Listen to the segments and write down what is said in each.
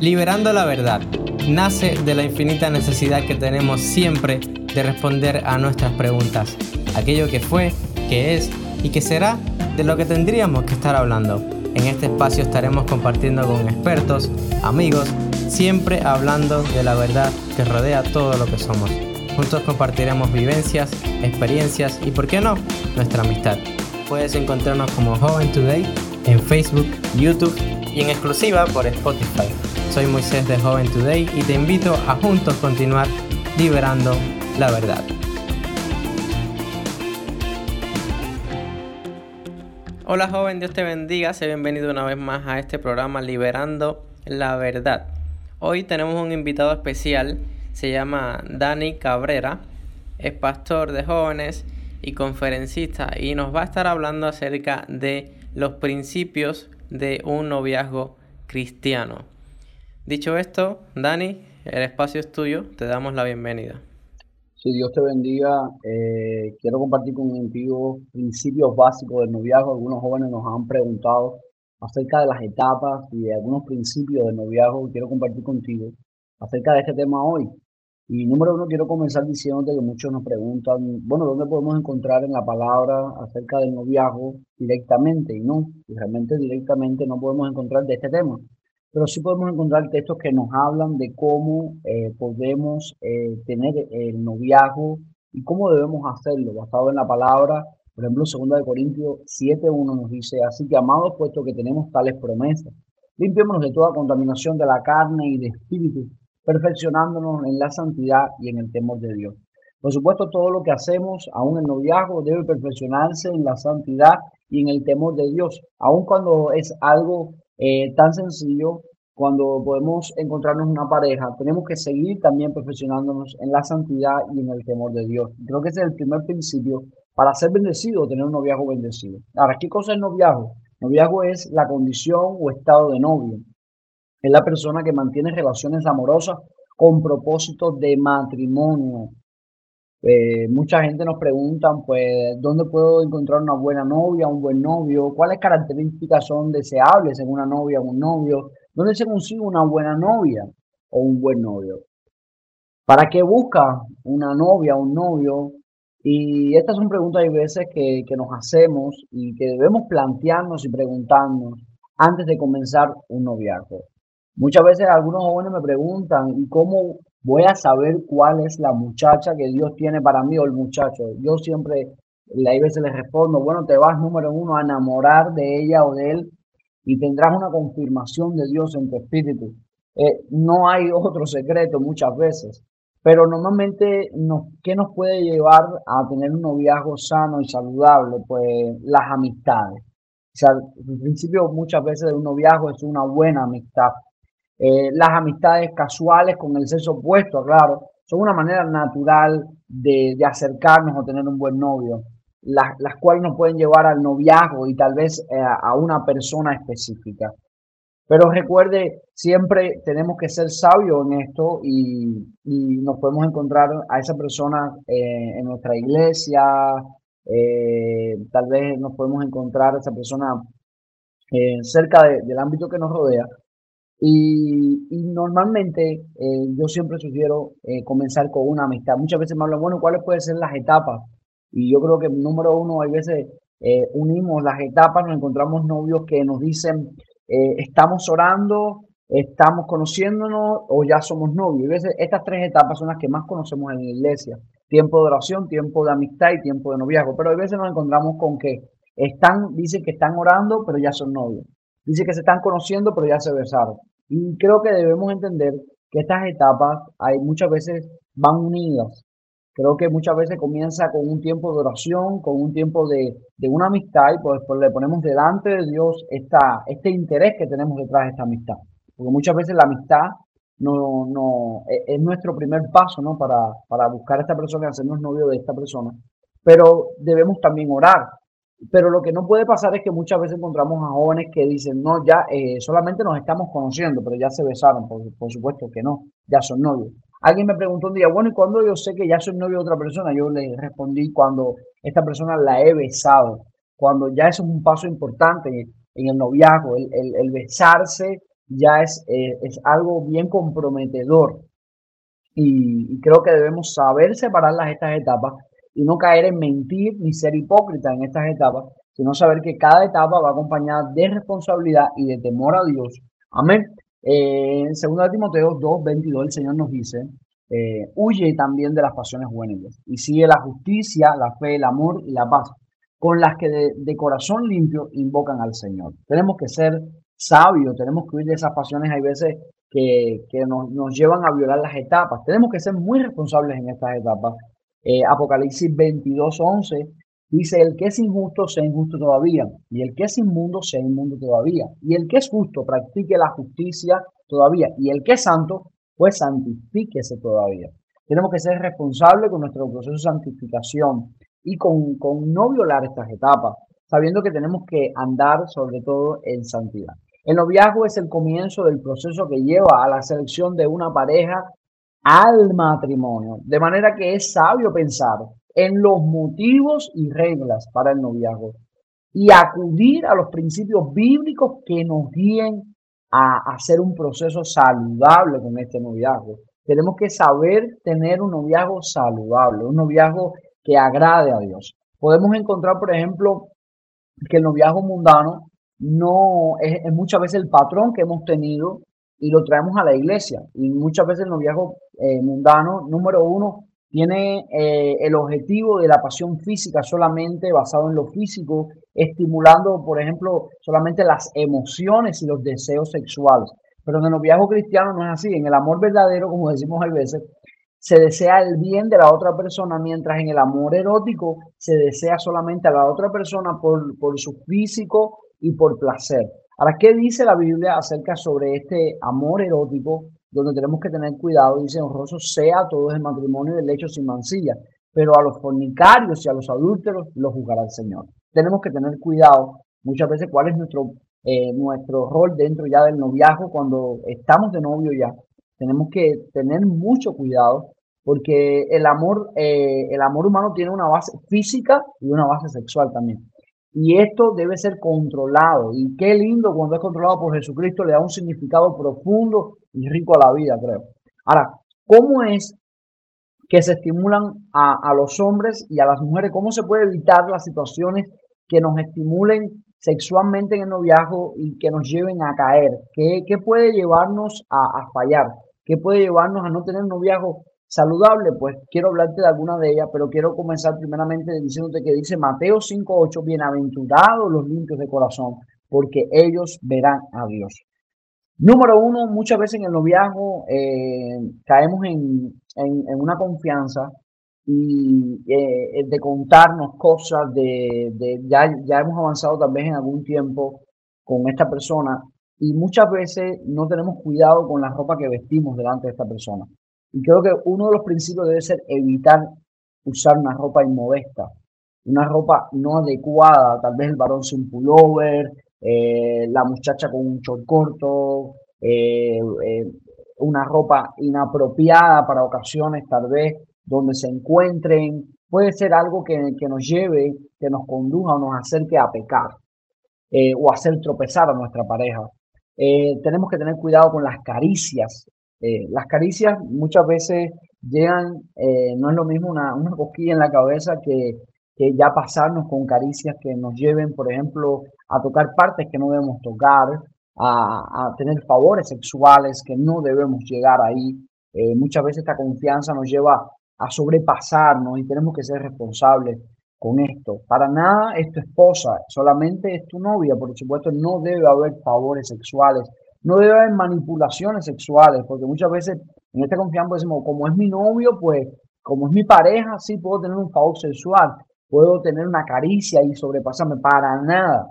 Liberando la verdad nace de la infinita necesidad que tenemos siempre de responder a nuestras preguntas, aquello que fue, que es y que será de lo que tendríamos que estar hablando. En este espacio estaremos compartiendo con expertos, amigos, siempre hablando de la verdad que rodea todo lo que somos. Juntos compartiremos vivencias, experiencias y, por qué no, nuestra amistad. Puedes encontrarnos como Joven Today en Facebook, YouTube y en exclusiva por Spotify. Soy Moisés de Joven Today y te invito a juntos continuar liberando la verdad. Hola joven, Dios te bendiga, sea bienvenido una vez más a este programa Liberando la Verdad. Hoy tenemos un invitado especial, se llama Dani Cabrera, es pastor de jóvenes y conferencista y nos va a estar hablando acerca de los principios de un noviazgo cristiano. Dicho esto, Dani, el espacio es tuyo, te damos la bienvenida. Si Dios te bendiga, eh, quiero compartir contigo principios básicos del noviazgo. Algunos jóvenes nos han preguntado acerca de las etapas y de algunos principios del noviazgo quiero compartir contigo acerca de este tema hoy. Y número uno, quiero comenzar diciéndote que muchos nos preguntan, bueno, ¿dónde podemos encontrar en la palabra acerca del noviazgo directamente? Y no, realmente directamente no podemos encontrar de este tema pero sí podemos encontrar textos que nos hablan de cómo eh, podemos eh, tener el noviazgo y cómo debemos hacerlo, basado en la palabra. Por ejemplo, 2 de Corintios 7.1 nos dice, así que amados, puesto que tenemos tales promesas, limpiémonos de toda contaminación de la carne y de espíritu, perfeccionándonos en la santidad y en el temor de Dios. Por supuesto, todo lo que hacemos, aún el noviazgo, debe perfeccionarse en la santidad y en el temor de Dios, aun cuando es algo eh, tan sencillo cuando podemos encontrarnos una pareja, tenemos que seguir también perfeccionándonos en la santidad y en el temor de Dios. Creo que ese es el primer principio para ser bendecido, tener un noviazgo bendecido. Ahora, ¿qué cosa es noviazgo? Noviazgo es la condición o estado de novio. Es la persona que mantiene relaciones amorosas con propósito de matrimonio. Eh, mucha gente nos pregunta, pues, ¿dónde puedo encontrar una buena novia, un buen novio? ¿Cuáles características son deseables en una novia o un novio? ¿Dónde se consigue una buena novia o un buen novio? ¿Para qué busca una novia o un novio? Y estas son preguntas y veces que, que nos hacemos y que debemos plantearnos y preguntarnos antes de comenzar un noviazgo. Muchas veces algunos jóvenes me preguntan, ¿y cómo voy a saber cuál es la muchacha que Dios tiene para mí o el muchacho. Yo siempre, a veces les respondo, bueno, te vas número uno a enamorar de ella o de él y tendrás una confirmación de Dios en tu espíritu. Eh, no hay otro secreto muchas veces, pero normalmente, nos, ¿qué nos puede llevar a tener un noviazgo sano y saludable? Pues las amistades. O sea, el principio muchas veces de un noviazgo es una buena amistad. Eh, las amistades casuales con el sexo opuesto, claro, son una manera natural de, acercarnos o tener un buen novio, las, cuales nos pueden llevar al noviazgo y tal vez eh, a una persona específica. Pero recuerde, siempre tenemos que ser sabios en esto y, nos podemos encontrar a esa persona eh, en nuestra iglesia, tal vez nos podemos encontrar a esa persona cerca del ámbito que nos rodea, y, normalmente eh, yo siempre sugiero eh, comenzar con una amistad. Muchas veces me hablan, bueno, ¿cuáles pueden ser las etapas? Y yo creo que número uno, hay veces eh, unimos las etapas, nos encontramos novios que nos dicen, estamos orando, estamos conociéndonos o ya somos novios. Y a veces estas tres etapas son las que más conocemos en la iglesia. Tiempo de oración, tiempo de amistad y tiempo de noviazgo. Pero a veces nos encontramos con que están, dicen que están orando, pero ya son novios. Dice que se están conociendo, pero ya se besaron. Y creo que debemos entender que estas etapas hay, muchas veces van unidas. Creo que muchas veces comienza con un tiempo de oración, con un tiempo de, una amistad y pues, pues, le ponemos delante de Dios esta, este interés que tenemos detrás de esta amistad. Porque muchas veces la amistad no, no, e, es, nuestro primer paso ¿no? para, para buscar a esta persona y hacernos novio de esta persona. Pero debemos también orar. Pero lo que no puede pasar es que muchas veces encontramos a jóvenes que dicen, no, ya eh, solamente nos estamos conociendo, pero ya se besaron, por, supuesto que no, ya son novios. Alguien me preguntó un día, bueno, ¿y cuándo yo sé que ya soy novio de otra persona? Yo le respondí cuando esta persona la he besado, cuando ya es un paso importante en el noviazgo, el, el, besarse ya es, eh, es algo bien comprometedor. Y, y, creo que debemos saber separar las, estas etapas y no caer en mentir ni ser hipócrita en estas etapas, sino saber que cada etapa va acompañada de responsabilidad y de temor a Dios. Amén. Eh, en 2 Timoteo 2, 22, el Señor nos dice, eh, huye también de las pasiones juveniles y sigue la justicia, la fe, el amor y la paz, con las que de, corazón limpio invocan al Señor. Tenemos que ser sabios, tenemos que huir de esas pasiones, hay veces que, nos, nos, llevan a violar las etapas. Tenemos que ser muy responsables en estas etapas. Eh, Apocalipsis 22, 11 Dice, el que es injusto sea injusto todavía, y el que es inmundo sea inmundo todavía, y el que es justo practique la justicia todavía, y el que es santo, pues santifíquese todavía. Tenemos que ser responsables con nuestro proceso de santificación y con, con no violar estas etapas, sabiendo que tenemos que andar sobre todo en santidad. El noviazgo es el comienzo del proceso que lleva a la selección de una pareja al matrimonio, de manera que es sabio pensar en los motivos y reglas para el noviazgo y acudir a los principios bíblicos que nos guíen a hacer un proceso saludable con este noviazgo. Tenemos que saber tener un noviazgo saludable, un noviazgo que agrade a Dios. Podemos encontrar, por ejemplo, que el noviazgo mundano no es, muchas veces el patrón que hemos tenido y lo traemos a la iglesia. Y muchas veces el noviazgo eh, mundano, número uno, tiene eh, el objetivo de la pasión física solamente basado en lo físico, estimulando, por ejemplo, solamente las emociones y los deseos sexuales. Pero en el noviazgo cristiano no es así. En el amor verdadero, como decimos a veces, se desea el bien de la otra persona, mientras en el amor erótico se desea solamente a la otra persona por, por su físico y por placer. Ahora, ¿qué dice la Biblia acerca sobre este amor erótico donde tenemos que tener cuidado, dice honroso sea todo el matrimonio del lecho sin mancilla, pero a los fornicarios y a los adúlteros los juzgará el Señor. Tenemos que tener cuidado muchas veces cuál es nuestro, eh, nuestro rol dentro ya del noviazgo cuando estamos de novio ya. Tenemos que tener mucho cuidado porque el amor, eh, el amor humano tiene una base física y una base sexual también. Y esto debe ser controlado. Y qué lindo cuando es controlado por Jesucristo, le da un significado profundo y rico a la vida, creo. Ahora, ¿cómo es que se estimulan a, los hombres y a las mujeres? ¿Cómo se puede evitar las situaciones que nos estimulen sexualmente en el noviazgo y que nos lleven a caer? ¿Qué, qué puede llevarnos a, a, fallar? ¿Qué puede llevarnos a no tener noviazgo saludable? Pues quiero hablarte de alguna de ellas, pero quiero comenzar primeramente diciéndote que dice Mateo 5.8, bienaventurados los limpios de corazón, porque ellos verán a Dios. Número uno, muchas veces en el noviazgo eh, caemos en, una confianza y eh, de contarnos cosas, de, ya, ya hemos avanzado tal vez en algún tiempo con esta persona y muchas veces no tenemos cuidado con la ropa que vestimos delante de esta persona. Y creo que uno de los principios debe ser evitar usar una ropa inmodesta, una ropa no adecuada, tal vez el varón sin pullover, eh, la muchacha con un short corto, eh, eh, una ropa inapropiada para ocasiones tal vez donde se encuentren, puede ser algo que, nos lleve, que nos conduja o nos acerque a pecar o hacer tropezar a nuestra pareja. tenemos que tener cuidado con las caricias. Las caricias muchas veces llegan, no es lo mismo una, una cosquilla en la cabeza que que ya pasarnos con caricias que nos lleven, por ejemplo, a tocar partes que no debemos tocar, a, tener favores sexuales que no debemos llegar ahí. Eh, muchas veces esta confianza nos lleva a sobrepasarnos y tenemos que ser responsables con esto. Para nada es tu esposa, solamente es tu novia. Por supuesto, no debe haber favores sexuales, no debe haber manipulaciones sexuales, porque muchas veces en esta confianza decimos, como es mi novio, pues como es mi pareja, sí puedo tener un favor sexual puedo tener una caricia y sobrepasarme para nada.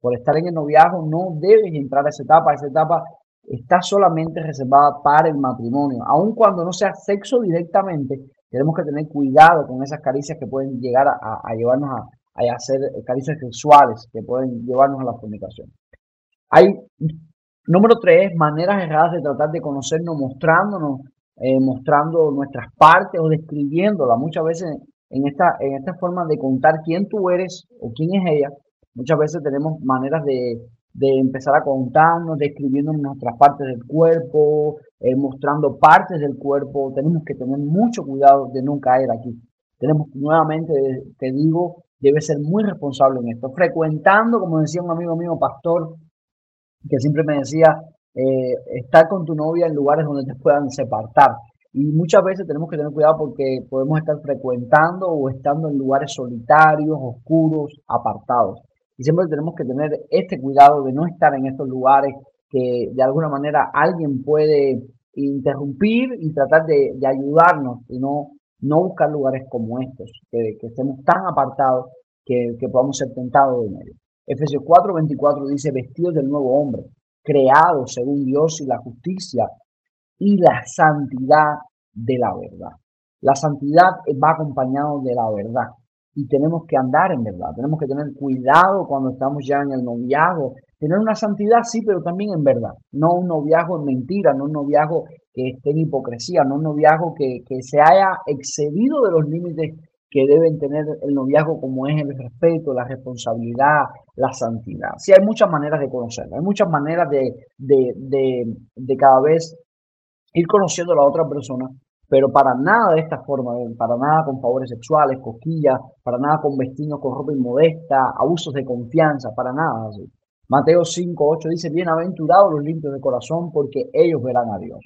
Por estar en el noviazgo no debes entrar a esa etapa. Esa etapa está solamente reservada para el matrimonio. Aun cuando no sea sexo directamente, tenemos que tener cuidado con esas caricias que pueden llegar a, llevarnos a, a, hacer caricias sexuales, que pueden llevarnos a la fornicación. Hay, número tres, maneras erradas de tratar de conocernos mostrándonos, eh, mostrando nuestras partes o describiéndolas. Muchas veces en esta, en esta forma de contar quién tú eres o quién es ella, muchas veces tenemos maneras de, de empezar a contarnos, describiendo nuestras partes del cuerpo, eh, mostrando partes del cuerpo. Tenemos que tener mucho cuidado de no caer aquí. Tenemos nuevamente, te digo, debe ser muy responsable en esto. Frecuentando, como decía un amigo mío, pastor, que siempre me decía, eh, estar con tu novia en lugares donde te puedan separar. Y muchas veces tenemos que tener cuidado porque podemos estar frecuentando o estando en lugares solitarios, oscuros, apartados. Y siempre tenemos que tener este cuidado de no estar en estos lugares que de alguna manera alguien puede interrumpir y tratar de, ayudarnos y no, no buscar lugares como estos, que, estemos tan apartados que, que podamos ser tentados de medio. Efesios 4, 24 dice, vestidos del nuevo hombre, creado según Dios y la justicia y la santidad de la verdad. La santidad va acompañado de la verdad y tenemos que andar en verdad, tenemos que tener cuidado cuando estamos ya en el noviazgo, tener una santidad sí, pero también en verdad, no un noviazgo en mentira, no un noviazgo que esté en hipocresía, no un noviazgo que, que se haya excedido de los límites que deben tener el noviazgo como es el respeto, la responsabilidad, la santidad. Sí, hay muchas maneras de conocerlo, hay muchas maneras de, de, de, cada vez ir conociendo a la otra persona, pero para nada de esta forma, para nada con favores sexuales, cosquillas, para nada con vestidos con ropa inmodesta, abusos de confianza, para nada así. Mateo 5, 8 dice, bienaventurados los limpios de corazón, porque ellos verán a Dios.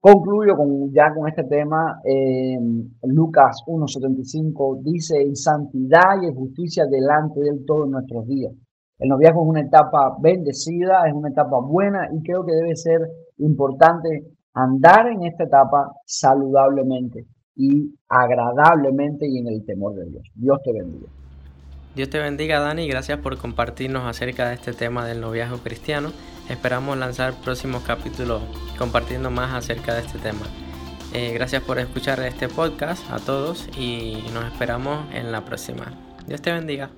Concluyo con, ya con este tema. Eh, Lucas 1.75 dice, en santidad y en justicia delante de él todos nuestros días. El noviazgo es una etapa bendecida, es una etapa buena y creo que debe ser importante andar en esta etapa saludablemente y agradablemente y en el temor de Dios. Dios te bendiga. Dios te bendiga Dani, gracias por compartirnos acerca de este tema del noviazgo cristiano. Esperamos lanzar próximos capítulos compartiendo más acerca de este tema. Eh, gracias por escuchar este podcast a todos y nos esperamos en la próxima. Dios te bendiga.